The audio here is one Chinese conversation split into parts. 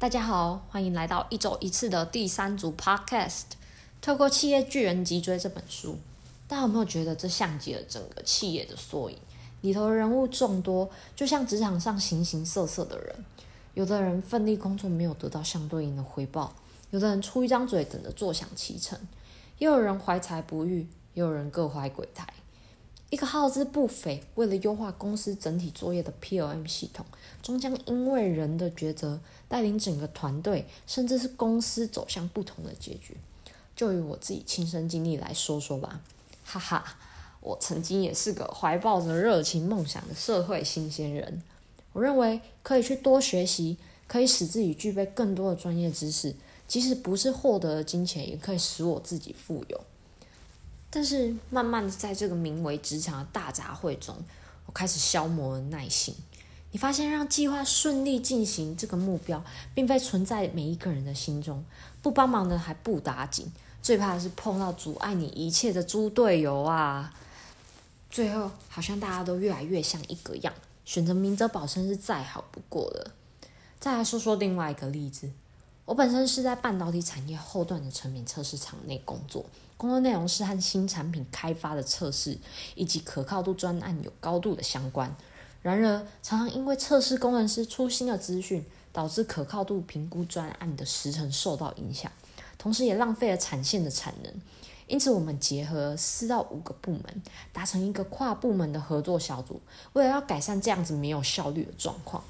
大家好，欢迎来到一周一次的第三组 Podcast。透过《企业巨人脊椎》这本书，大家有没有觉得这像极了整个企业的缩影？里头人物众多，就像职场上形形色色的人。有的人奋力工作，没有得到相对应的回报；有的人出一张嘴，等着坐享其成；也有人怀才不遇，也有人各怀鬼胎。一个耗资不菲、为了优化公司整体作业的 PLM 系统，终将因为人的抉择，带领整个团队，甚至是公司走向不同的结局。就以我自己亲身经历来说说吧，哈哈，我曾经也是个怀抱着热情梦想的社会新鲜人。我认为可以去多学习，可以使自己具备更多的专业知识，即使不是获得金钱，也可以使我自己富有。但是，慢慢的，在这个名为职场的大杂烩中，我开始消磨了耐心。你发现，让计划顺利进行这个目标，并非存在每一个人的心中。不帮忙的还不打紧，最怕的是碰到阻碍你一切的猪队友啊！最后，好像大家都越来越像一个样，选择明哲保身是再好不过了。再来说说另外一个例子。我本身是在半导体产业后段的成品测试场内工作，工作内容是和新产品开发的测试以及可靠度专案有高度的相关。然而，常常因为测试工程师出新的资讯，导致可靠度评估专案的时程受到影响，同时也浪费了产线的产能。因此，我们结合四到五个部门，达成一个跨部门的合作小组，为了要改善这样子没有效率的状况。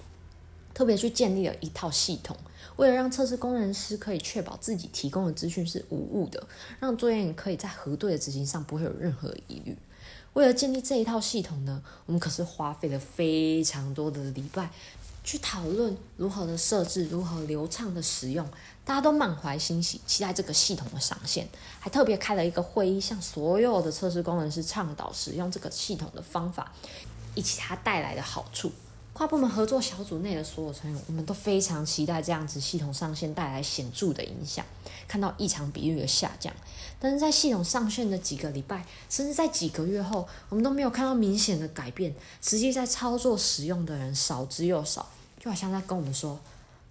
特别去建立了一套系统，为了让测试工程师可以确保自己提供的资讯是无误的，让作业员可以在核对的执行上不会有任何疑虑。为了建立这一套系统呢，我们可是花费了非常多的礼拜去讨论如何的设置，如何流畅的使用。大家都满怀欣喜，期待这个系统的上线，还特别开了一个会议，向所有的测试工程师倡导使用这个系统的方法以及它带来的好处。跨部门合作小组内的所有成员，我们都非常期待这样子系统上线带来显著的影响，看到异常比率的下降。但是在系统上线的几个礼拜，甚至在几个月后，我们都没有看到明显的改变。实际在操作使用的人少之又少，就好像在跟我们说：“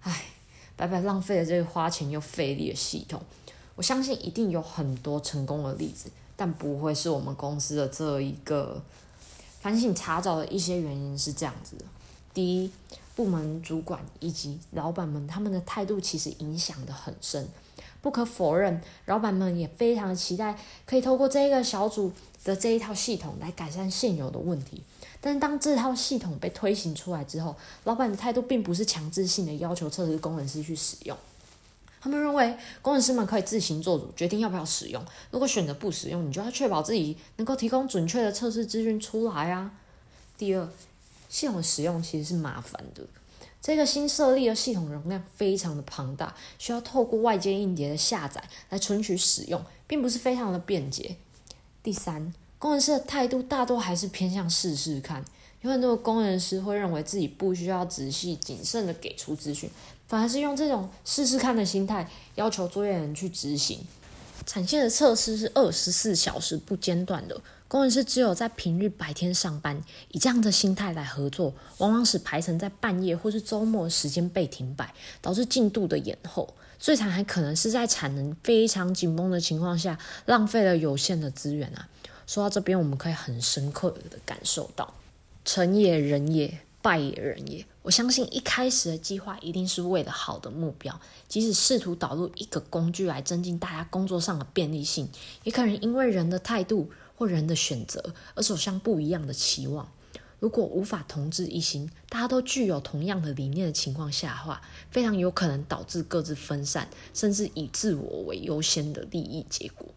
唉，白白浪费了这个花钱又费力的系统。”我相信一定有很多成功的例子，但不会是我们公司的这一个。反省查找的一些原因是这样子的。第一，部门主管以及老板们他们的态度其实影响的很深。不可否认，老板们也非常期待可以透过这一个小组的这一套系统来改善现有的问题。但是当这套系统被推行出来之后，老板的态度并不是强制性的要求测试工程师去使用。他们认为工程师们可以自行做主，决定要不要使用。如果选择不使用，你就要确保自己能够提供准确的测试资讯出来啊。第二。系统的使用其实是麻烦的，这个新设立的系统容量非常的庞大，需要透过外接硬碟的下载来存取使用，并不是非常的便捷。第三，工程师的态度大多还是偏向试试看，有很多工程师会认为自己不需要仔细谨慎的给出资讯，反而是用这种试试看的心态要求作业人去执行。产线的测试是二十四小时不间断的。工程师只有在平日白天上班，以这样的心态来合作，往往使排程在半夜或是周末时间被停摆，导致进度的延后。最惨还可能是在产能非常紧绷的情况下，浪费了有限的资源啊！说到这边，我们可以很深刻的感受到，成也人也，败也人也。我相信一开始的计划一定是为了好的目标，即使试图导入一个工具来增进大家工作上的便利性，也可能因为人的态度。或人的选择而走向不一样的期望。如果无法同治一心，大家都具有同样的理念的情况下的话，非常有可能导致各自分散，甚至以自我为优先的利益结果，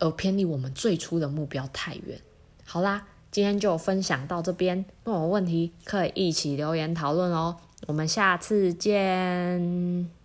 而偏离我们最初的目标太远。好啦，今天就分享到这边。若有问题可以一起留言讨论哦。我们下次见。